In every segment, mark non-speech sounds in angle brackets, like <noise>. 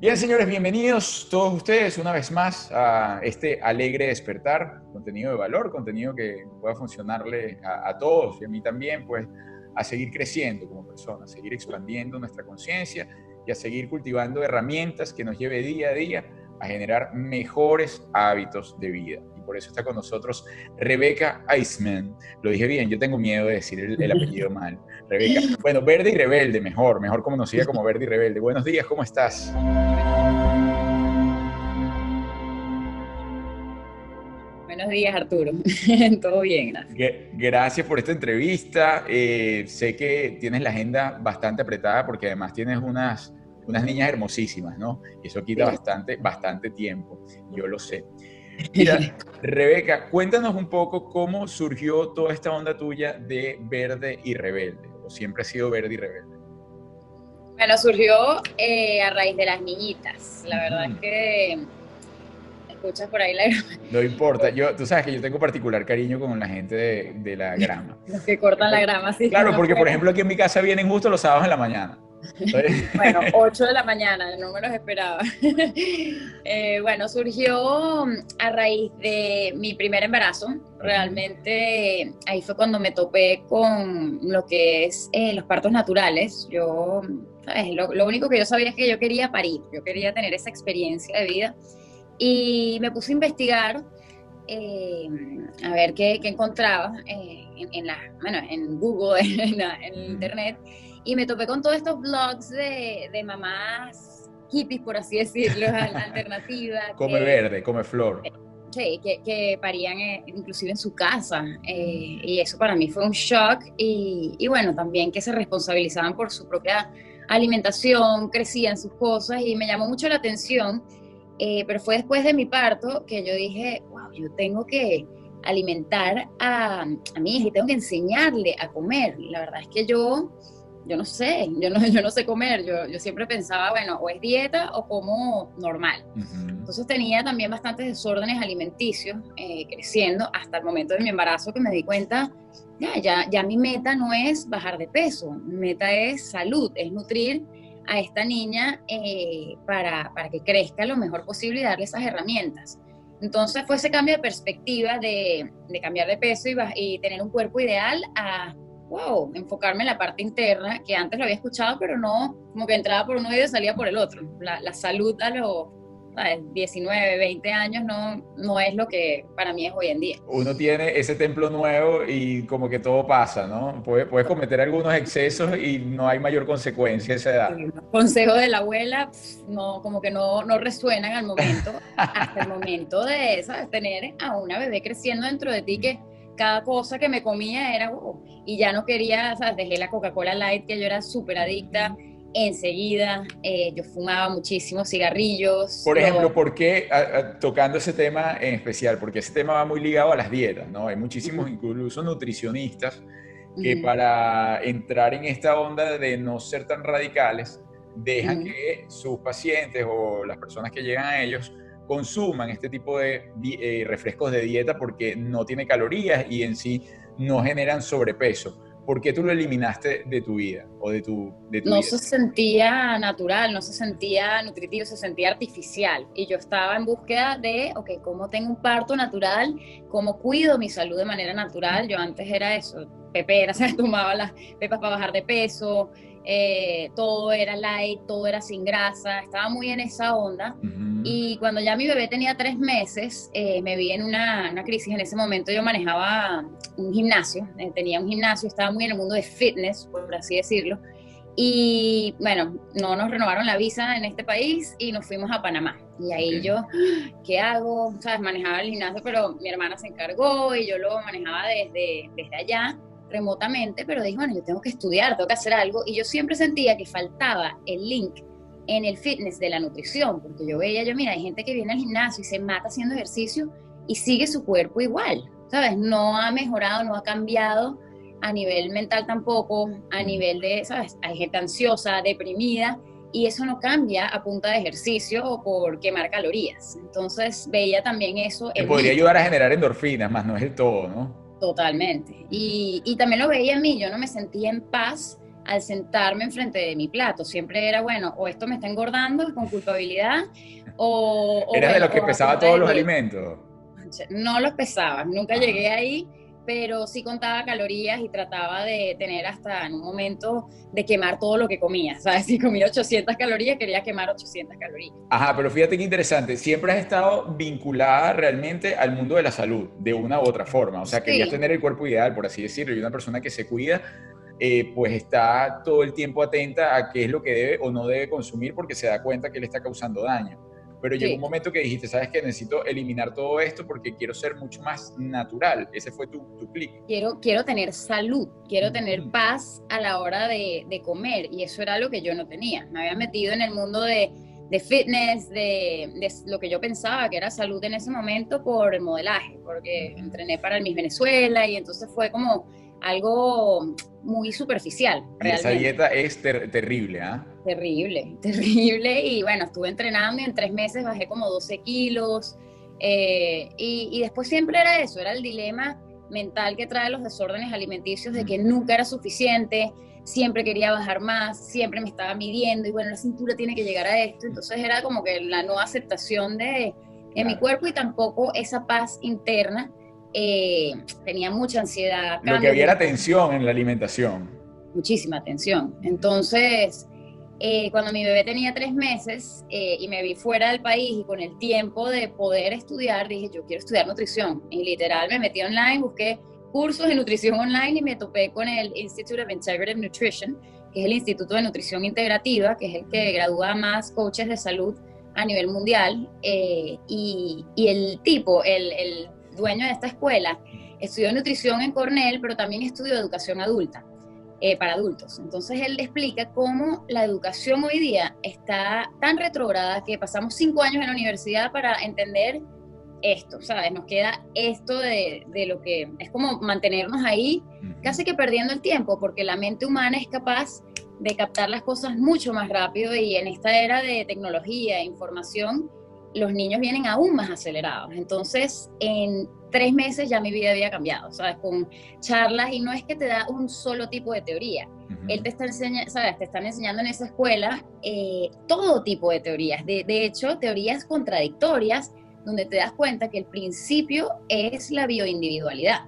Bien, señores, bienvenidos todos ustedes una vez más a este alegre despertar, contenido de valor, contenido que pueda funcionarle a, todos y a mí también, pues a seguir creciendo como personas, a seguir expandiendo nuestra conciencia y a seguir cultivando herramientas que nos lleve día a día a generar mejores hábitos de vida por eso está con nosotros Rebeca Iceman. Lo dije bien, yo tengo miedo de decir el, apellido <laughs> mal. Rebeca. Bueno, Verde y Rebelde, mejor, mejor como nos siga como Verde y Rebelde. Buenos días, ¿cómo estás? Buenos días, Arturo. <laughs> Todo bien, gracias. Gracias por esta entrevista. Eh, sé que tienes la agenda bastante apretada porque además tienes unas, unas niñas hermosísimas, ¿no? Y eso quita bastante, bastante tiempo. Yo lo sé. <laughs> Mira, Rebeca, cuéntanos un poco cómo surgió toda esta onda tuya de verde y rebelde, o siempre ha sido verde y rebelde. Bueno, surgió eh, a raíz de las niñitas. La verdad es que escuchas por ahí la No importa, yo, <laughs> tú sabes que yo tengo particular cariño con la gente de, la grama. <laughs> Los que cortan la grama, sí. Claro, porque por ejemplo aquí en mi casa vienen justo los sábados en la mañana. <laughs> bueno, 8 de la mañana, no me los esperaba. Eh, bueno, surgió a raíz de mi primer embarazo. Realmente ahí fue cuando me topé con lo que es eh, los partos naturales. Yo, ¿sabes? Lo, lo, único que yo sabía es que yo quería parir, yo quería tener esa experiencia de vida. Y me puse a investigar. Eh, a ver qué, qué encontraba en, en, la, bueno, en Google, <laughs> en, en internet, y me topé con todos estos blogs de, de mamás hippies, por así decirlo, <laughs> alternativas. come verde, come flor. Sí, que, que parían eh, inclusive en su casa. Eh, y eso para mí fue un shock. Y, y, bueno, también que se responsabilizaban por su propia alimentación, crecían sus cosas y me llamó mucho la atención. Eh, pero fue después de mi parto que yo dije, wow, yo tengo que alimentar a, a mi hija y tengo que enseñarle a comer. La verdad es que yo yo no sé, yo no, <laughs> yo no sé comer, yo, yo siempre pensaba, bueno, o es dieta o como normal. Entonces tenía también bastantes desórdenes alimenticios eh, creciendo hasta el momento de mi embarazo que me di cuenta, ya, ya, ya mi meta no es bajar de peso, mi meta es salud, es nutrir a esta niña eh, para, para que crezca lo mejor posible y darle esas herramientas. Entonces fue ese cambio de perspectiva de, de cambiar de peso y, y tener un cuerpo ideal a wow, enfocarme en la parte interna, que antes lo había escuchado, pero no, como que entraba por un oído y salía por el otro. La, la salud a los 19, 20 años no, no es lo que para mí es hoy en día. Uno tiene ese templo nuevo y como que todo pasa, ¿no? Puedes, puedes cometer algunos excesos y no hay mayor consecuencia a esa edad. Consejo de la abuela, no, como que no, no resuenan al momento, hasta el momento de ¿sabes? tener a una bebé creciendo dentro de ti que cada cosa que me comía era, wow, y ya no quería, ¿sabes? Dejé la Coca-Cola Light, que yo era súper adicta. Enseguida, eh, yo fumaba muchísimos cigarrillos. Por ejemplo, ¿por qué, tocando ese tema en especial? Porque ese tema va muy ligado a las dietas, ¿no? Hay muchísimos, incluso nutricionistas, que para entrar en esta onda de no ser tan radicales, dejan que sus pacientes o las personas que llegan a ellos consuman este tipo de eh, refrescos de dieta porque no tiene calorías y en sí no generan sobrepeso. ¿Por qué tú lo eliminaste de tu vida o de tu, de No se sentía natural, no se sentía nutritivo, se sentía artificial. Y yo estaba en búsqueda de, ok, ¿cómo tengo un parto natural? ¿Cómo cuido mi salud de manera natural? Yo antes era eso, pepera, <laughs> se tomaba las pepas para bajar de peso, eh, todo era light, todo era sin grasa, estaba muy en esa onda. Y cuando ya mi bebé tenía tres meses, eh, me vi en una, una, crisis. En ese momento yo manejaba un gimnasio, eh, tenía un gimnasio, estaba muy en el mundo de fitness, por así decirlo. Y bueno, no nos renovaron la visa en este país y nos fuimos a Panamá. Y ahí yo, ¿qué hago? ¿Sabes? Manejaba el gimnasio, pero mi hermana se encargó y yo lo manejaba desde, desde allá remotamente, pero dije, bueno, yo tengo que estudiar, tengo que hacer algo, y yo siempre sentía que faltaba el link en el fitness de la nutrición, porque yo veía, yo, mira, hay gente que viene al gimnasio y se mata haciendo ejercicio y sigue su cuerpo igual, ¿sabes? No ha mejorado, no ha cambiado a nivel mental tampoco, a nivel de, ¿sabes? Hay gente ansiosa, deprimida, y eso no cambia a punta de ejercicio o por quemar calorías. Entonces veía también eso. Que podría ayudar a generar endorfinas, más no es el todo, ¿no? Totalmente. Y, y, también lo veía en mí, yo no me sentía en paz al sentarme enfrente de mi plato. Siempre era, bueno, o esto me está engordando con culpabilidad, o... o ¿Eras de los que pesaba todos los alimentos? No los pesaba, nunca llegué ahí, pero sí contaba calorías y trataba de tener hasta en un momento de quemar todo lo que comía. ¿Sabes? <laughs> Si comía 800 calorías, quería quemar 800 calorías. Ajá, pero fíjate qué interesante. Siempre has estado vinculada realmente al mundo de la salud, de una u otra forma. O sea, querías tener el cuerpo ideal, por así decirlo, y una persona que se cuida. Eh, pues está todo el tiempo atenta a qué es lo que debe o no debe consumir porque se da cuenta que le está causando daño pero llegó un momento que dijiste, sabes que necesito eliminar todo esto porque quiero ser mucho más natural. Ese fue tu, tu clic. Quiero, quiero tener salud, quiero tener paz a la hora de, de, comer y eso era lo que yo no tenía. Me había metido en el mundo de, de fitness, de, de, lo que yo pensaba que era salud en ese momento por el modelaje, porque entrené para el Miss Venezuela y entonces fue como algo muy superficial. esa dieta es terrible, ¿ah? Terrible, <laughs> terrible. Y bueno, estuve entrenando y en tres meses bajé como 12 kilos. Eh, y, después siempre era eso, era el dilema mental que trae los desórdenes alimenticios de que nunca era suficiente, siempre quería bajar más, siempre me estaba midiendo y bueno, la cintura tiene que llegar a esto. Entonces era como que la no aceptación de, mi cuerpo y tampoco esa paz interna eh, tenía mucha ansiedad. Lo que había era tensión en la alimentación. Muchísima tensión. Entonces, eh, cuando mi bebé tenía tres meses eh, y me vi fuera del país y con el tiempo de poder estudiar, dije, yo quiero estudiar nutrición. Y literal me metí online, busqué cursos de nutrición online y me topé con el Institute of Integrative Nutrition, que es el Instituto de Nutrición Integrativa, que es el que gradúa más coaches de salud a nivel mundial. y, y, el tipo, el, el dueño de esta escuela, estudió nutrición en Cornell, pero también estudió educación adulta, eh, para adultos. Entonces él explica cómo la educación hoy día está tan retrograda que pasamos cinco años en la universidad para entender esto, ¿sabes? Nos queda esto de, de lo que es como mantenernos ahí, casi que perdiendo el tiempo, porque la mente humana es capaz de captar las cosas mucho más rápido y en esta era de tecnología e información, los niños vienen aún más acelerados. Entonces, en tres meses ya mi vida había cambiado, ¿sabes? Con charlas y no es que te da un solo tipo de teoría. Él te está enseñando, ¿sabes? Te están enseñando en esa escuela eh, todo tipo de teorías. De, de hecho, teorías contradictorias donde te das cuenta que el principio es la bioindividualidad.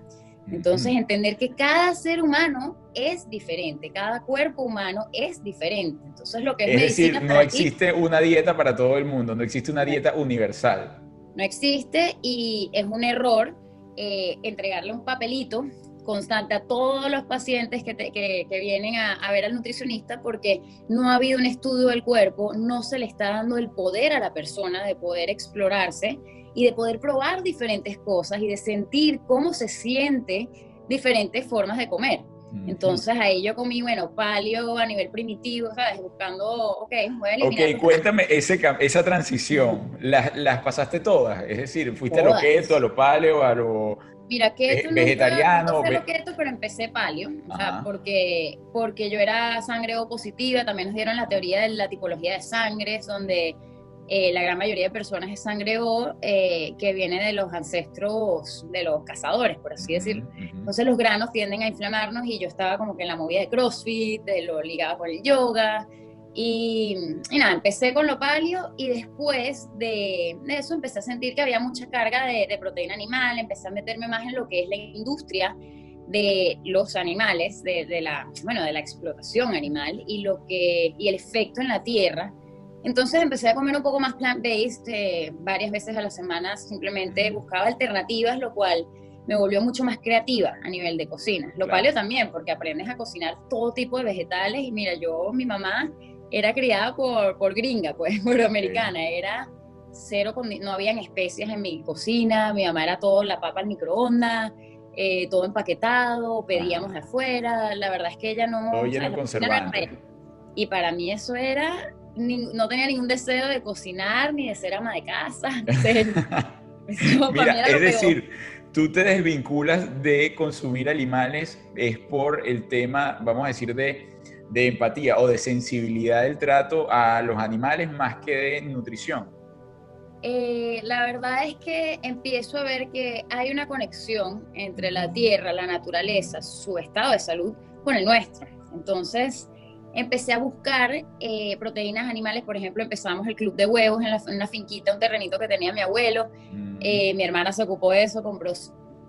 Entonces, entender que cada ser humano es diferente, cada cuerpo humano es diferente. Entonces, lo que es, es decir, no existe una dieta para todo el mundo, no existe una dieta universal. No existe y es un error eh, entregarle un papelito constante a todos los pacientes que, que, vienen a, a, ver al nutricionista porque no ha habido un estudio del cuerpo, no se le está dando el poder a la persona de poder explorarse y de poder probar diferentes cosas y de sentir cómo se siente diferentes formas de comer. Entonces ahí yo comí, bueno, palio a nivel primitivo, ¿sabes? Buscando, ok, voy a eliminar. Ok, cuéntame ese, esa transición, ¿las, ¿las, pasaste todas? Es decir, ¿fuiste a lo keto, a lo paleo, a lo Mira, keto vegetariano? No, lo keto, pero empecé palio, o sea, porque, porque yo era sangre O positiva, también nos dieron la teoría de la tipología de sangre, donde eh, la gran mayoría de personas es sangre O eh, que viene de los ancestros de los cazadores, por así decirlo. Entonces los granos tienden a inflamarnos y yo estaba como que en la movida de CrossFit, de lo ligado con el yoga. Y, nada, empecé con lo palio y después de, eso empecé a sentir que había mucha carga de, de, proteína animal, empecé a meterme más en lo que es la industria de los animales, de, de, la, bueno, de la explotación animal y, lo que, y el efecto en la tierra entonces empecé a comer un poco más plant-based eh, varias veces a la semana, simplemente buscaba alternativas, lo cual me volvió mucho más creativa a nivel de cocina. Lo paleo también, porque aprendes a cocinar todo tipo de vegetales. Y mira, yo, mi mamá era criada por, por gringa, pues, <laughs> por americana, era cero, no habían especias en mi cocina, mi mamá era todo la papa al microondas, eh, todo empaquetado, pedíamos afuera, la verdad es que ella no... Todo lleno conservante. Y para mí eso era no tenía ningún deseo de cocinar ni de ser ama de casa. <laughs> Mira, es decir, tú te desvinculas de consumir animales es por el tema, vamos a decir, de, de empatía o de sensibilidad del trato a los animales más que de nutrición. Eh, la verdad es que empiezo a ver que hay una conexión entre la tierra, la naturaleza, su estado de salud, con el nuestro. Entonces, empecé a buscar eh, proteínas animales, por ejemplo, empezamos el club de huevos en, una finquita, un terrenito que tenía mi abuelo, mm. eh, mi hermana se ocupó de eso, compró,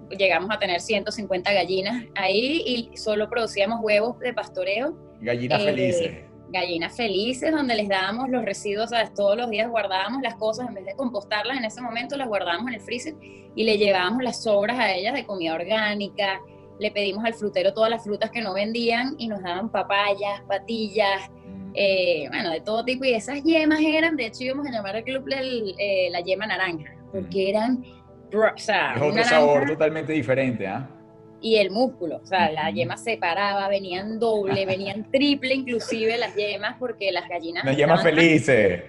llegamos a tener 150 gallinas ahí y solo producíamos huevos de pastoreo. Gallinas eh, felices. Gallinas felices, donde les dábamos los residuos, ¿sabes? Todos los días guardábamos las cosas, en vez de compostarlas en ese momento, las guardábamos en el freezer y le llevábamos las sobras a ellas de comida orgánica, le pedimos al frutero todas las frutas que no vendían y nos daban papayas, patillas, eh, bueno, de todo tipo. Y esas yemas eran, de hecho íbamos a llamar al club eh, la yema naranja, porque eran, o sea, es otro sabor totalmente diferente, ¿ah? Y el músculo, o sea, la yema se paraba, venían doble, <laughs> venían triple inclusive las yemas, porque las gallinas... Las yemas felices.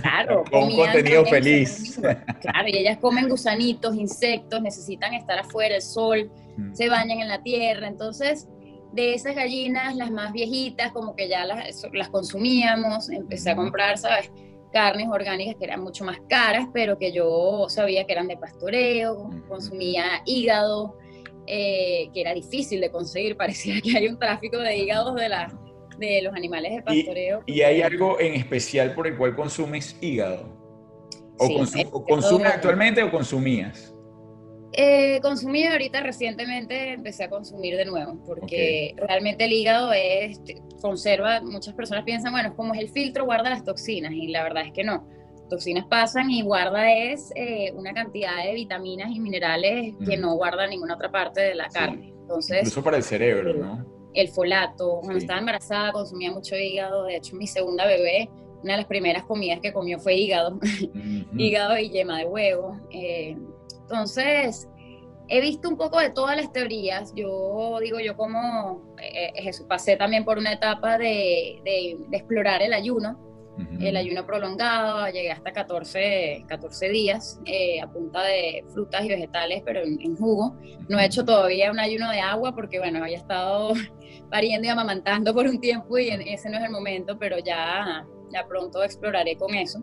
Claro. <laughs> Con contenido feliz. Claro, y ellas comen gusanitos, insectos, necesitan estar afuera, el sol se bañan en la tierra. Entonces, de esas gallinas, las más viejitas, como que ya las, las consumíamos, empecé a comprar, ¿sabes? Carnes orgánicas que eran mucho más caras, pero que yo sabía que eran de pastoreo, consumía hígado, eh, que era difícil de conseguir, <laughs> parecía que hay un tráfico de hígados de, la, de los animales de pastoreo. ¿Y, hay algo en especial por el cual consumes hígado? ¿O, consumes actualmente o consumías? Eh, consumí ahorita recientemente, empecé a consumir de nuevo, porque realmente el hígado es, conserva, muchas personas piensan, bueno, es como es el filtro, guarda las toxinas, y la verdad es que no. Toxinas pasan y guarda es eh, una cantidad de vitaminas y minerales que no guarda ninguna otra parte de la carne. Entonces, Incluso para el cerebro, ¿no? El folato. Cuando estaba embarazada consumía mucho hígado. De hecho, mi segunda bebé, una de las primeras comidas que comió fue hígado. <laughs> hígado y yema de huevo. Eh, entonces, he visto un poco de todas las teorías. Yo digo, yo como eh, eh pasé también por una etapa de, de, explorar el ayuno, el ayuno prolongado, llegué hasta 14, 14 días eh, a punta de frutas y vegetales, pero en, jugo. No he hecho todavía un ayuno de agua porque, bueno, había estado <laughs> pariendo y amamantando por un tiempo y ese no es el momento, pero ya, ya pronto exploraré con eso.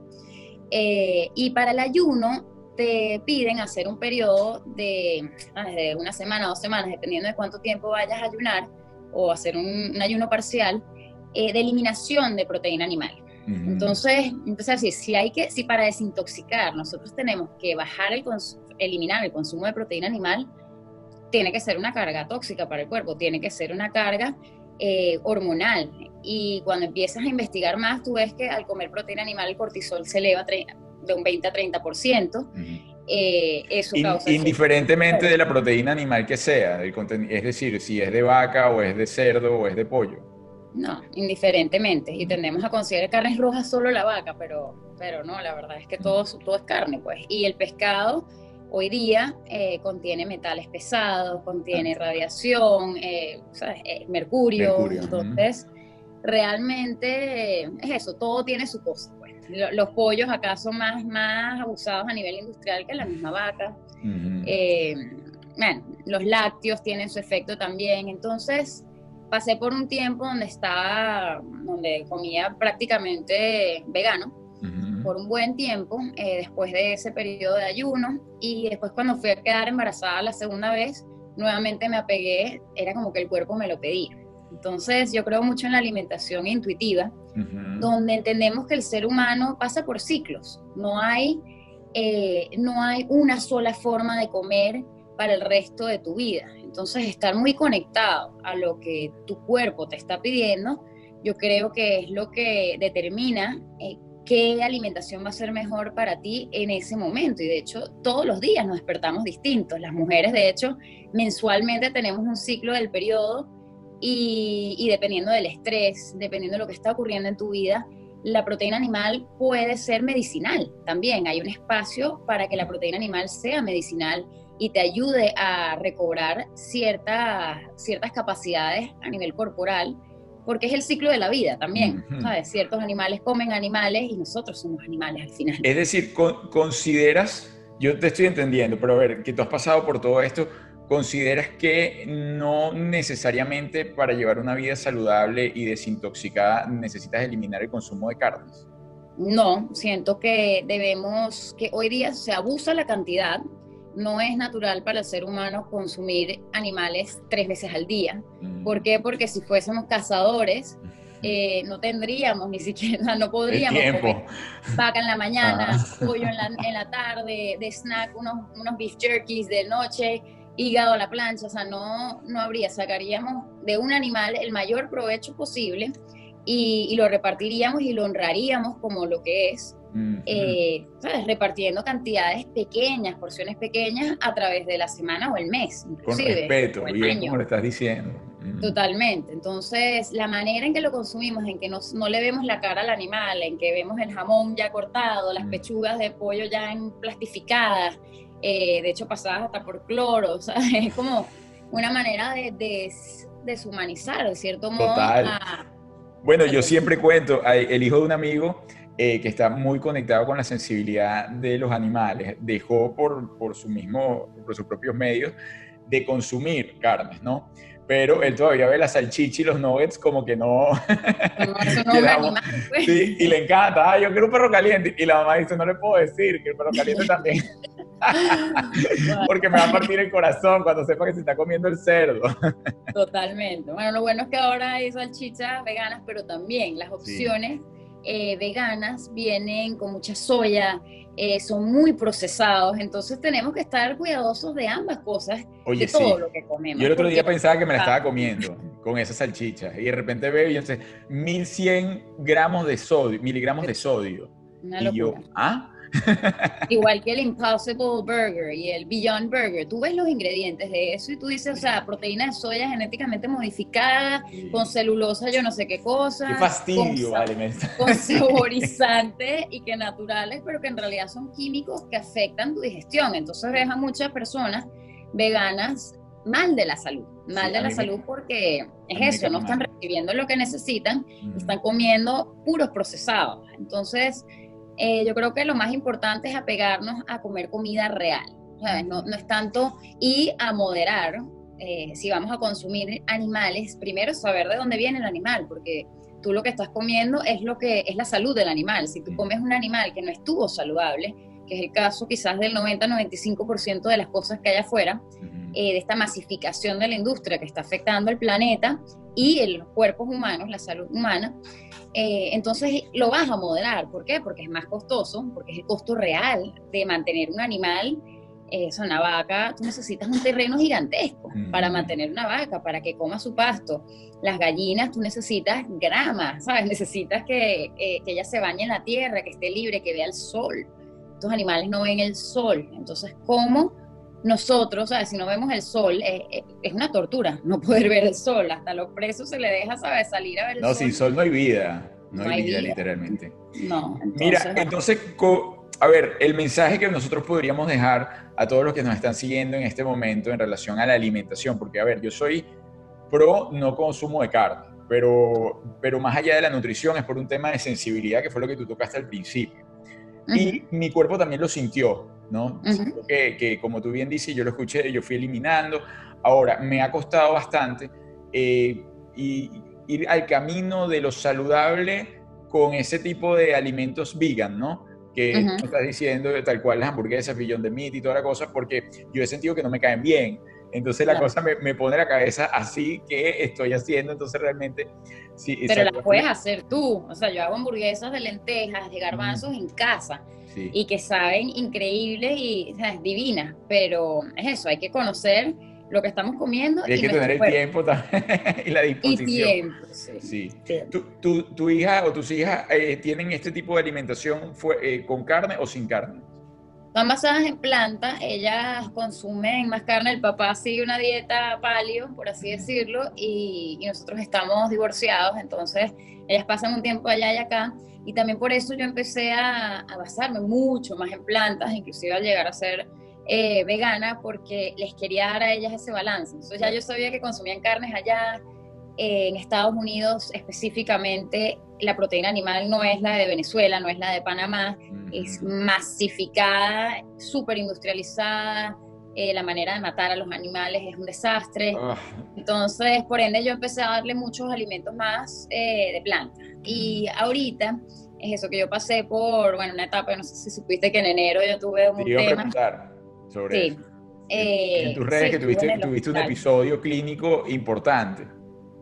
Eh, y para el ayuno, te piden hacer un periodo de, ah, de una semana, dos semanas, dependiendo de cuánto tiempo vayas a ayunar, o hacer un, ayuno parcial, eh, de eliminación de proteína animal. Entonces, empezar a decir, si hay que, si para desintoxicar nosotros tenemos que bajar el eliminar el consumo de proteína animal, tiene que ser una carga tóxica para el cuerpo, tiene que ser una carga eh, hormonal. Y cuando empiezas a investigar más, tú ves que al comer proteína animal el cortisol se eleva de un 20 a 30%. Eh, eso causa indiferentemente de la proteína animal que sea, es decir, si es de vaca o es de cerdo o es de pollo. No, indiferentemente. Y tendemos a considerar carnes rojas solo la vaca, pero, pero no, la verdad es que todo, todo es carne, pues. Y el pescado hoy día eh, contiene metales pesados, contiene radiación, eh, mercurio, entonces realmente es eso, todo tiene su cosa. Pues los pollos acá son más, más abusados a nivel industrial que la misma vaca. Eh, bueno, los lácteos tienen su efecto también. Entonces, pasé por un tiempo donde estaba, donde comía prácticamente vegano, por un buen tiempo, eh, después de ese periodo de ayuno. Y después cuando fui a quedar embarazada la segunda vez, nuevamente me apegué, era como que el cuerpo me lo pedía. Entonces, yo creo mucho en la alimentación intuitiva, donde entendemos que el ser humano pasa por ciclos. No hay, eh, no hay una sola forma de comer para el resto de tu vida. Entonces, estar muy conectado a lo que tu cuerpo te está pidiendo, yo creo que es lo que determina eh, qué alimentación va a ser mejor para ti en ese momento. Y de hecho, todos los días nos despertamos distintos. Las mujeres, de hecho, mensualmente tenemos un ciclo del periodo y, dependiendo del estrés, dependiendo de lo que está ocurriendo en tu vida, la proteína animal puede ser medicinal también. Hay un espacio para que la proteína animal sea medicinal y te ayude a recobrar ciertas ciertas capacidades a nivel corporal, porque es el ciclo de la vida también. ¿sabes? Ciertos animales comen animales y nosotros somos animales al final. Es decir, consideras, yo te estoy entendiendo, pero a ver, que tú has pasado por todo esto, ¿Consideras que no necesariamente para llevar una vida saludable y desintoxicada necesitas eliminar el consumo de carnes? No, siento que debemos, que hoy día se abusa la cantidad no es natural para el ser humano consumir animales tres veces al día. ¿Por qué? Porque si fuésemos cazadores, <laughs> eh, no tendríamos ni siquiera, no podríamos comer vaca en la mañana, ah. <laughs> pollo en la, en la, tarde, de snack, unos, unos beef jerkies de noche, hígado a la plancha, o sea, no, no habría, sacaríamos de un animal el mayor provecho posible y, y lo repartiríamos y lo honraríamos como lo que es, eh, repartiendo cantidades pequeñas, porciones pequeñas a través de la semana o el mes. Con respeto, bien como lo estás diciendo. Totalmente. Entonces, la manera en que lo consumimos, en que no, no, le vemos la cara al animal, en que vemos el jamón ya cortado, las pechugas de pollo ya en plastificadas, eh, de hecho pasadas hasta por cloro, o sea, <laughs> es como una manera de, deshumanizar, de cierto modo. bueno, yo siempre cuento, el hijo de un amigo eh, que está muy conectado con la sensibilidad de los animales, dejó por, por, su mismo, por sus propios medios de consumir carnes, ¿no? pero él todavía ve la salchicha y los nuggets como que no. no, <laughs> pues. sí, y le encanta, ah, yo quiero un perro caliente. Y la mamá dice, no le puedo decir que el perro caliente también. <laughs> Porque me va a partir el corazón cuando sepa que se está comiendo el cerdo. Totalmente. Bueno, lo bueno es que ahora hay salchichas veganas, pero también las opciones eh, veganas vienen con mucha soya, eh, son muy procesados, entonces tenemos que estar cuidadosos de ambas cosas, de todo lo que comemos. Yo el otro día pensaba que me la estaba comiendo con esa salchicha y de repente veo y sé, 1100 gramos de sodio, miligramos de sodio. y yo, ¿ah? Igual que el Impossible Burger y el Beyond Burger. Tú ves los ingredientes de eso y tú dices, o sea, proteína de soya genéticamente modificada, con celulosa, yo no sé qué cosa. Qué fastidio, con, <laughs> vale. Con saborizantes y que naturales, pero que en realidad son químicos que afectan tu digestión. Entonces dejan muchas personas veganas mal de la salud, mal de la salud porque es eso, no están recibiendo lo que necesitan, están comiendo puros procesados. Entonces, eh, yo creo que lo más importante es apegarnos a comer comida real, No, no es tanto y a moderar. Eh, si vamos a consumir animales, primero saber de dónde viene el animal, porque tú lo que estás comiendo es lo que es la salud del animal. Si tú comes un animal que no estuvo saludable, que es el caso quizás del 90-95% de las cosas que hay afuera, eh, de esta masificación de la industria que está afectando al planeta y los cuerpos humanos, la salud humana, eh, entonces lo vas a moderar. ¿Por qué? Porque es más costoso, porque es el costo real de mantener un animal. Eh, es una vaca, tú necesitas un terreno gigantesco para mantener una vaca, para que coma su pasto. Las gallinas, tú necesitas grama, ¿sabes? Necesitas que, que ella se bañe en la tierra, que esté libre, que vea el sol. Estos animales no ven el sol. Entonces, ¿cómo nosotros, ¿sabes? si no vemos el sol, eh, eh, es una tortura <laughs> no poder ver el sol. Hasta los presos se le deja, ¿sabes? Salir a ver el sol. No, sin sol no hay vida. No, hay, vida, literalmente. No. Mira, entonces, a ver, el mensaje que nosotros podríamos dejar a todos los que nos están siguiendo en este momento en relación a la alimentación, porque, a ver, yo soy pro no consumo de carne, pero, pero más allá de la nutrición es por un tema de sensibilidad, que fue lo que tú tocaste al principio. Y mi cuerpo también lo sintió. ¿No? que, como tú bien dices, yo lo escuché, yo fui eliminando. Ahora, me ha costado bastante eh, ir al camino de lo saludable con ese tipo de alimentos vegan, ¿no? Que estás diciendo tal cual las hamburguesas, billón de meat y toda la cosa, porque yo he sentido que no me caen bien. Entonces la cosa me, pone la cabeza así que estoy haciendo, entonces realmente... Sí, Pero las puedes hacer tú, o sea, yo hago hamburguesas de lentejas, de garbanzos en casa y que saben increíbles y divinas, pero es eso, hay que conocer lo que estamos comiendo. Y hay que tener el tiempo también <laughs> y la disposición. Y tiempo, sí. ¿Tu, hija o tus hijas eh, tienen este tipo de alimentación eh, con carne o sin carne? Están basadas en plantas, ellas consumen más carne, el papá sigue una dieta palio, por así decirlo, y, y nosotros estamos divorciados, entonces ellas pasan un tiempo allá y acá, y también por eso yo empecé a, basarme mucho más en plantas, inclusive al llegar a ser eh, vegana, porque les quería dar a ellas ese balance. Entonces ya yo sabía que consumían carnes allá, eh, en Estados Unidos específicamente, la proteína animal no es la de Venezuela, no es la de Panamá, es masificada, súper industrializada, eh, la manera de matar a los animales es un desastre. Ah. Entonces, por ende, yo empecé a darle muchos alimentos más de plantas. Y ahorita es eso que yo pasé por, bueno, una etapa, no sé si supiste que en enero yo tuve un Te tema. sobre sí. en tus redes que tuviste, tuviste un episodio clínico importante.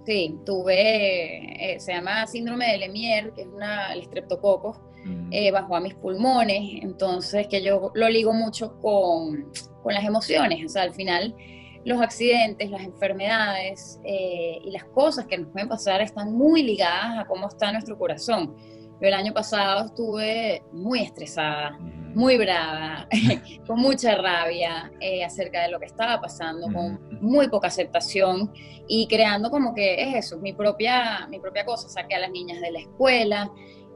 Sí, tuve, se llama síndrome de Lemierre, que es una, el eh, bajó a mis pulmones, entonces que yo lo ligo mucho con, con las emociones, o sea, al final los accidentes, las enfermedades eh, y las cosas que nos pueden pasar están muy ligadas a cómo está nuestro corazón. Yo el año pasado estuve muy estresada, muy brava, <laughs> con mucha rabia eh, acerca de lo que estaba pasando, con muy poca aceptación y creando como que es eso, mi propia, mi propia cosa. Saqué a las niñas de la escuela,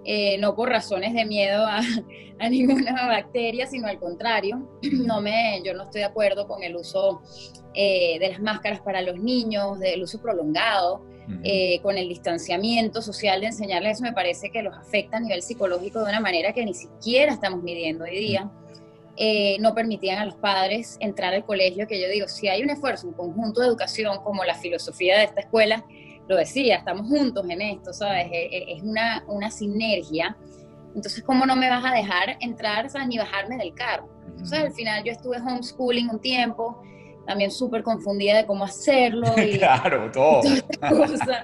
eh, no por razones de miedo a, <laughs> ninguna bacteria, sino al contrario, <clears throat> no me, yo no estoy de acuerdo con el uso eh, de las máscaras para los niños, del uso prolongado, eh, con el distanciamiento social de enseñarles eso, me parece que los afecta a nivel psicológico de una manera que ni siquiera estamos midiendo hoy día. no permitían a los padres entrar al colegio, que yo digo, si hay un esfuerzo, un conjunto de educación como la filosofía de esta escuela, lo decía, estamos juntos en esto, ¿sabes? E, e, es una, una sinergia. Entonces, ¿cómo no me vas a dejar entrar, ¿sabes? Ni bajarme del carro. Entonces, al final yo estuve homeschooling un tiempo, también súper confundida de cómo hacerlo. <laughs> Y, claro, todo.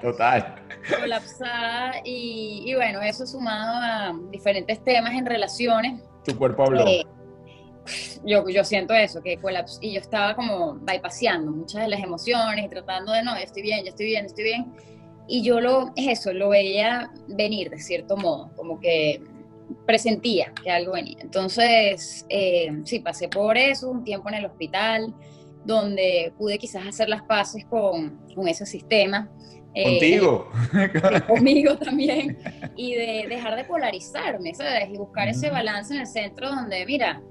Total. Colapsada. Y, y, bueno, eso sumado a diferentes temas en relaciones. Tu cuerpo habló. Eh, yo, yo siento eso, que colapso, y yo estaba como bypaseando muchas de las emociones y tratando de, no, yo estoy bien, yo estoy bien, estoy bien. Y yo lo, es eso, lo veía venir de cierto modo, como que presentía que algo venía. Entonces, eh, sí, pasé por eso, un tiempo en el hospital, donde pude quizás hacer las paces con, con ese sistema. Eh, Contigo. conmigo también. Y de dejar de polarizarme, ¿sabes? Y buscar ese balance en el centro donde, mira,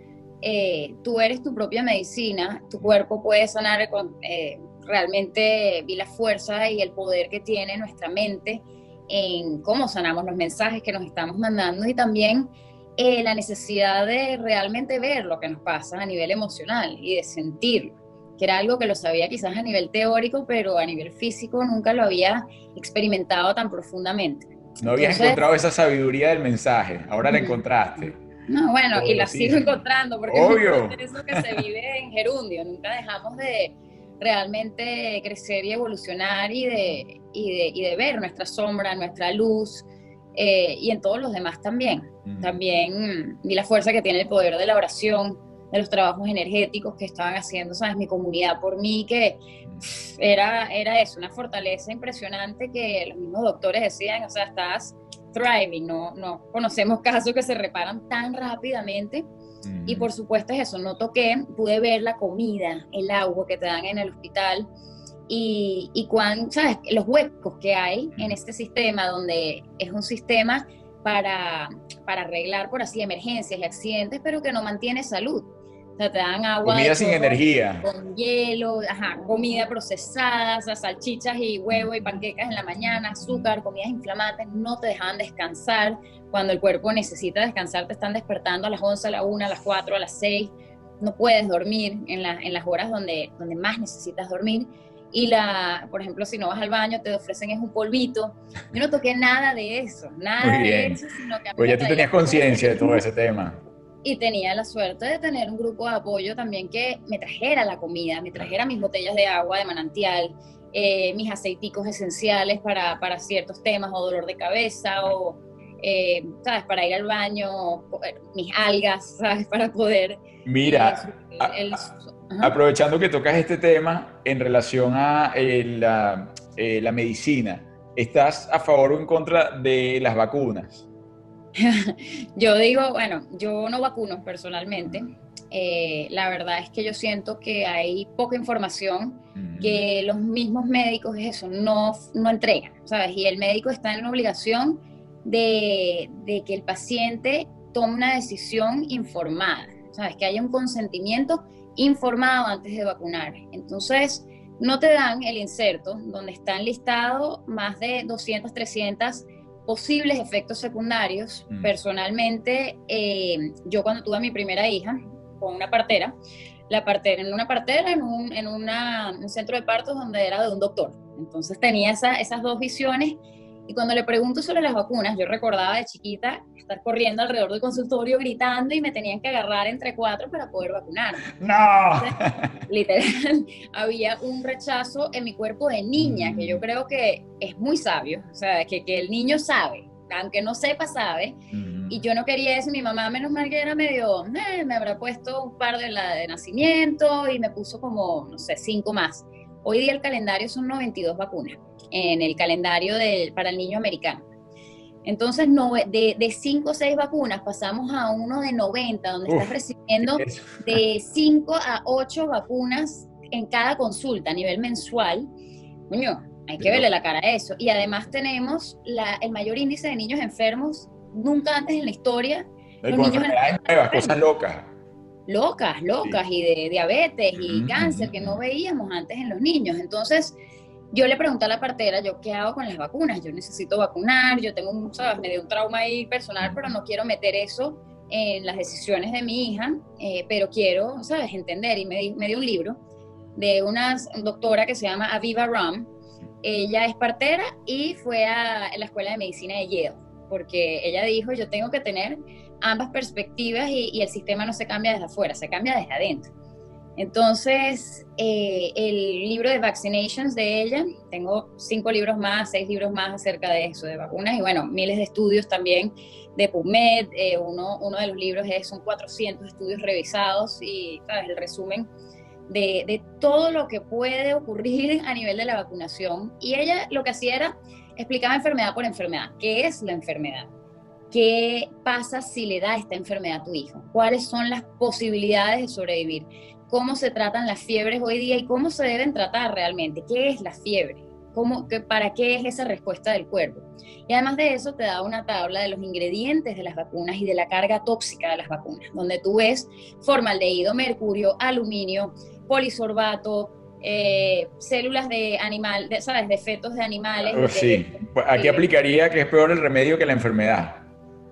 eh, tú eres tu propia medicina, tu cuerpo puede sanar con, eh, realmente vi la fuerza y el poder que tiene nuestra mente en cómo sanamos los mensajes que nos estamos mandando y también eh, la necesidad de realmente ver lo que nos pasa a nivel emocional y de sentirlo, que era algo que lo sabía quizás a nivel teórico, pero a nivel físico nunca lo había experimentado tan profundamente. No habías encontrado esa sabiduría del mensaje, ahora la encontraste. No, bueno, y la sigo encontrando porque es eso que se vive en gerundio. Nunca dejamos de realmente crecer y evolucionar y de, y de, ver nuestra sombra, nuestra luz eh, y en todos los demás también. También vi la fuerza que tiene el poder de la oración, de los trabajos energéticos que estaban haciendo, ¿sabes? Mi comunidad por mí, que era, era eso, una fortaleza impresionante que los mismos doctores decían, o sea, estás thriving, no, no conocemos casos que se reparan tan rápidamente. Y por supuesto es eso, no toqué, pude ver la comida, el agua que te dan en el hospital y, y cuán, ¿sabes? los huecos que hay en este sistema, donde es un sistema para, para arreglar, por así, emergencias y accidentes, pero que no mantiene salud. O sea, te dan agua. Comida sin energía. Con hielo, ajá, comida procesada, o sea, salchichas y huevo y panquecas en la mañana, azúcar, comidas inflamantes, no te dejan descansar. Cuando el cuerpo necesita descansar, te están despertando a las 11, a la 1, a las 4, a las 6. No puedes dormir en, la, en las horas donde, donde más necesitas dormir. Y la, por ejemplo, si no vas al baño, te ofrecen es un polvito. Yo no toqué nada de eso, nada de eso, sino que Pues ya tú tenías conciencia de todo <laughs> ese tema y tenía la suerte de tener un grupo de apoyo también que me trajera la comida, me trajera mis botellas de agua de manantial, eh, mis aceiticos esenciales para, para, ciertos temas o dolor de cabeza o, eh, ¿sabes? Para ir al baño, mis algas, <laughs> ¿sabes? Para poder... Mira, aprovechando que tocas este tema en relación a eh, la, la medicina, ¿estás a favor o en contra de las vacunas? <laughs> yo digo, bueno, yo no vacuno personalmente. Eh, la verdad es que yo siento que hay poca información que los mismos médicos eso no, no entregan, ¿sabes? Y el médico está en la obligación de, de que el paciente tome una decisión informada, ¿sabes? Que haya un consentimiento informado antes de vacunar. Entonces, no te dan el inserto donde están listados más de 200, 300 posibles efectos secundarios. Mm. Personalmente, eh, yo cuando tuve a mi primera hija con una partera, la partera en una partera en un, en centro de partos donde era de un doctor. Entonces tenía esas dos visiones y cuando le pregunto sobre las vacunas, yo recordaba de chiquita estar corriendo alrededor del consultorio gritando y me tenían que agarrar entre cuatro para poder vacunar. ¡No! literal, <laughs> había un rechazo en mi cuerpo de niña, que yo creo que es muy sabio, o sea, que, que el niño sabe, aunque no sepa, sabe. Y yo no quería eso. Mi mamá, menos mal que era medio, eh, me habrá puesto un par de la de nacimiento y me puso como, no sé, cinco más. Hoy día el calendario son 92 vacunas en el calendario del, para el niño americano. Entonces, no, de, de cinco o seis vacunas pasamos a uno de 90, donde estás recibiendo de 5 a 8 vacunas en cada consulta a nivel mensual. Coño, hay que verle la cara a eso. Y además tenemos la, el mayor índice de niños enfermos nunca antes en la historia. Los niños nuevas, cosas locas. Locas, locas, y de diabetes y cáncer que no veíamos antes en los niños. Entonces, yo le pregunté a la partera, yo qué hago con las vacunas, yo necesito vacunar, yo tengo un, ¿sabes? me dio un trauma ahí personal, pero no quiero meter eso en las decisiones de mi hija, eh, pero quiero, ¿sabes?, entender. Y me, me dio un libro de una doctora que se llama Aviva Ram. Ella es partera y fue a la Escuela de Medicina de Yale porque ella dijo, yo tengo que tener ambas perspectivas y, el sistema no se cambia desde afuera, se cambia desde adentro. Entonces, eh, el libro de Vaccinations de ella, tengo cinco libros más, seis libros más acerca de eso, de vacunas, y bueno, miles de estudios también de PubMed, eh, uno, uno de los libros es, son 400 estudios revisados y ¿sabes? el resumen de, de todo lo que puede ocurrir <laughs> a nivel de la vacunación. Y ella lo que hacía era explicaba enfermedad por enfermedad. ¿Qué es la enfermedad? ¿Qué pasa si le da esta enfermedad a tu hijo? ¿Cuáles son las posibilidades de sobrevivir? ¿Cómo se tratan las fiebres hoy día y cómo se deben tratar realmente? ¿Qué es la fiebre? ¿Cómo, ¿Para qué es esa respuesta del cuerpo? Y además de eso te da una tabla de los ingredientes de las vacunas y de la carga tóxica de las vacunas, donde tú ves formaldehído, mercurio, aluminio, polisorbato, eh, células de animal, de, ¿sabes? De fetos de animales. Oh, sí, pues aquí aplicaría que es peor el remedio que la enfermedad.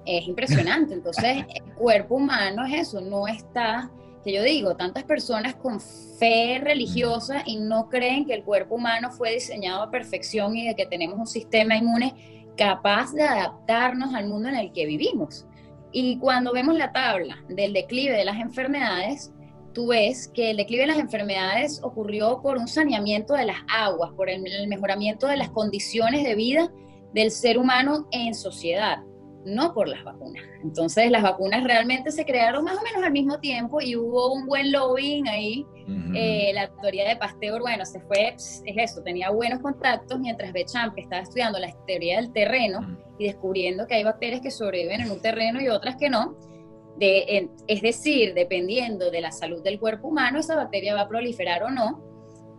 Es impresionante. Entonces, <laughs> el cuerpo humano es eso, no está, que yo digo, tantas personas con fe religiosa y no creen que el cuerpo humano fue diseñado a perfección y de que tenemos un sistema inmune capaz de adaptarnos al mundo en el que vivimos. Y cuando vemos la tabla del declive de las enfermedades, tú ves que el declive de las enfermedades ocurrió por un saneamiento de las aguas, por el, mejoramiento de las condiciones de vida del ser humano en sociedad, no por las vacunas. Entonces las vacunas realmente se crearon más o menos al mismo tiempo y hubo un buen lobbying ahí. Eh, la teoría de Pasteur, bueno, se fue, es eso, tenía buenos contactos, mientras Bechamp estaba estudiando la teoría del terreno y descubriendo que hay bacterias que sobreviven en un terreno y otras que no es decir, dependiendo de la salud del cuerpo humano, esa bacteria va a proliferar o no.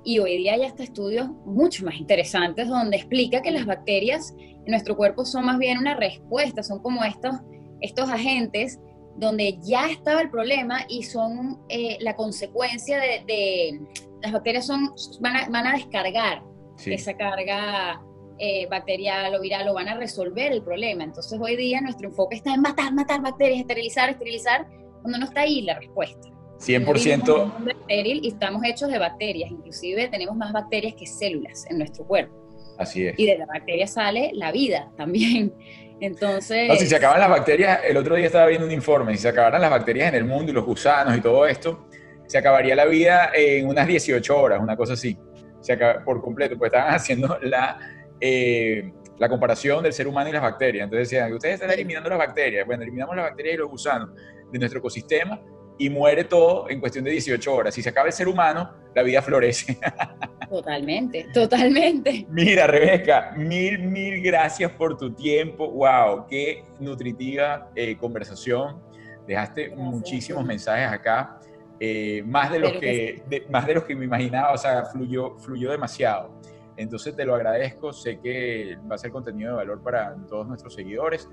Y hoy día hay hasta estudios mucho más interesantes donde explica que las bacterias en nuestro cuerpo son más bien una respuesta, son como estos, estos agentes donde ya estaba el problema y son eh, la consecuencia de, las bacterias son, van, a, van a descargar esa carga eh, bacterial o viral o van a resolver el problema. Entonces hoy día nuestro enfoque está en matar, matar bacterias, esterilizar, esterilizar, cuando no está ahí la respuesta. 100%. Estéril y estamos hechos de bacterias, inclusive tenemos más bacterias que células en nuestro cuerpo. Así es. Y de la bacteria sale la vida también. <laughs> Entonces... No, si se acaban las bacterias, el otro día estaba viendo un informe, si se acabaran las bacterias en el mundo y los gusanos y todo esto, se acabaría la vida en unas 18 horas, una cosa así. Se acaba por completo, pues estaban <laughs> haciendo la, eh, la comparación del ser humano y las bacterias. Entonces decían, ustedes están eliminando las bacterias. Bueno, eliminamos las bacterias y los gusanos de nuestro ecosistema y muere todo en cuestión de 18 horas. Si se acaba el ser humano, la vida florece. <laughs> Totalmente, totalmente. Mira, Rebeca, mil, mil gracias por tu tiempo. Wow, qué nutritiva eh, conversación. Dejaste muchísimos mensajes acá. Eh, más, de los que, más de los que me imaginaba, o sea, fluyó, fluyó demasiado. Entonces te lo agradezco, sé que va a ser contenido de valor para todos nuestros seguidores,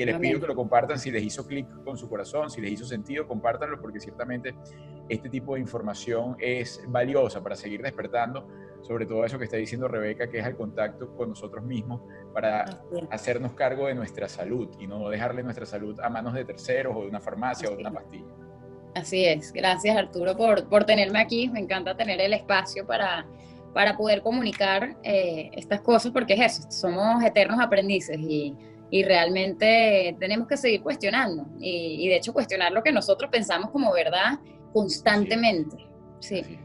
que les pido que lo compartan si les hizo clic con su corazón, si les hizo sentido, compártanlo porque ciertamente este tipo de información es valiosa para seguir despertando sobre todo eso que está diciendo Rebeca, que es el contacto con nosotros mismos para hacernos cargo de nuestra salud y no dejarle nuestra salud a manos de terceros o de una farmacia o de una pastilla. Así es, gracias Arturo por, por tenerme aquí, me encanta tener el espacio para para poder comunicar eh, estas cosas, porque es eso, somos eternos aprendices y, y realmente tenemos que seguir cuestionando y, de hecho cuestionar lo que nosotros pensamos como verdad constantemente. Sí.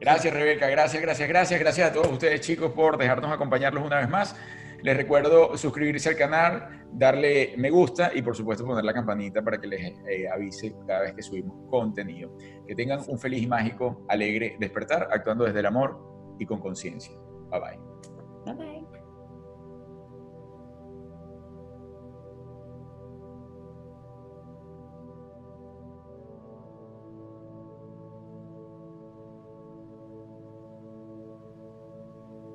Gracias Rebeca, gracias, gracias, gracias, gracias a todos ustedes chicos por dejarnos acompañarlos una vez más. Les recuerdo suscribirse al canal, darle me gusta y por supuesto poner la campanita para que les eh, avise cada vez que subimos contenido. Que tengan un feliz y mágico, alegre despertar, actuando desde el amor y con conciencia. Bye bye.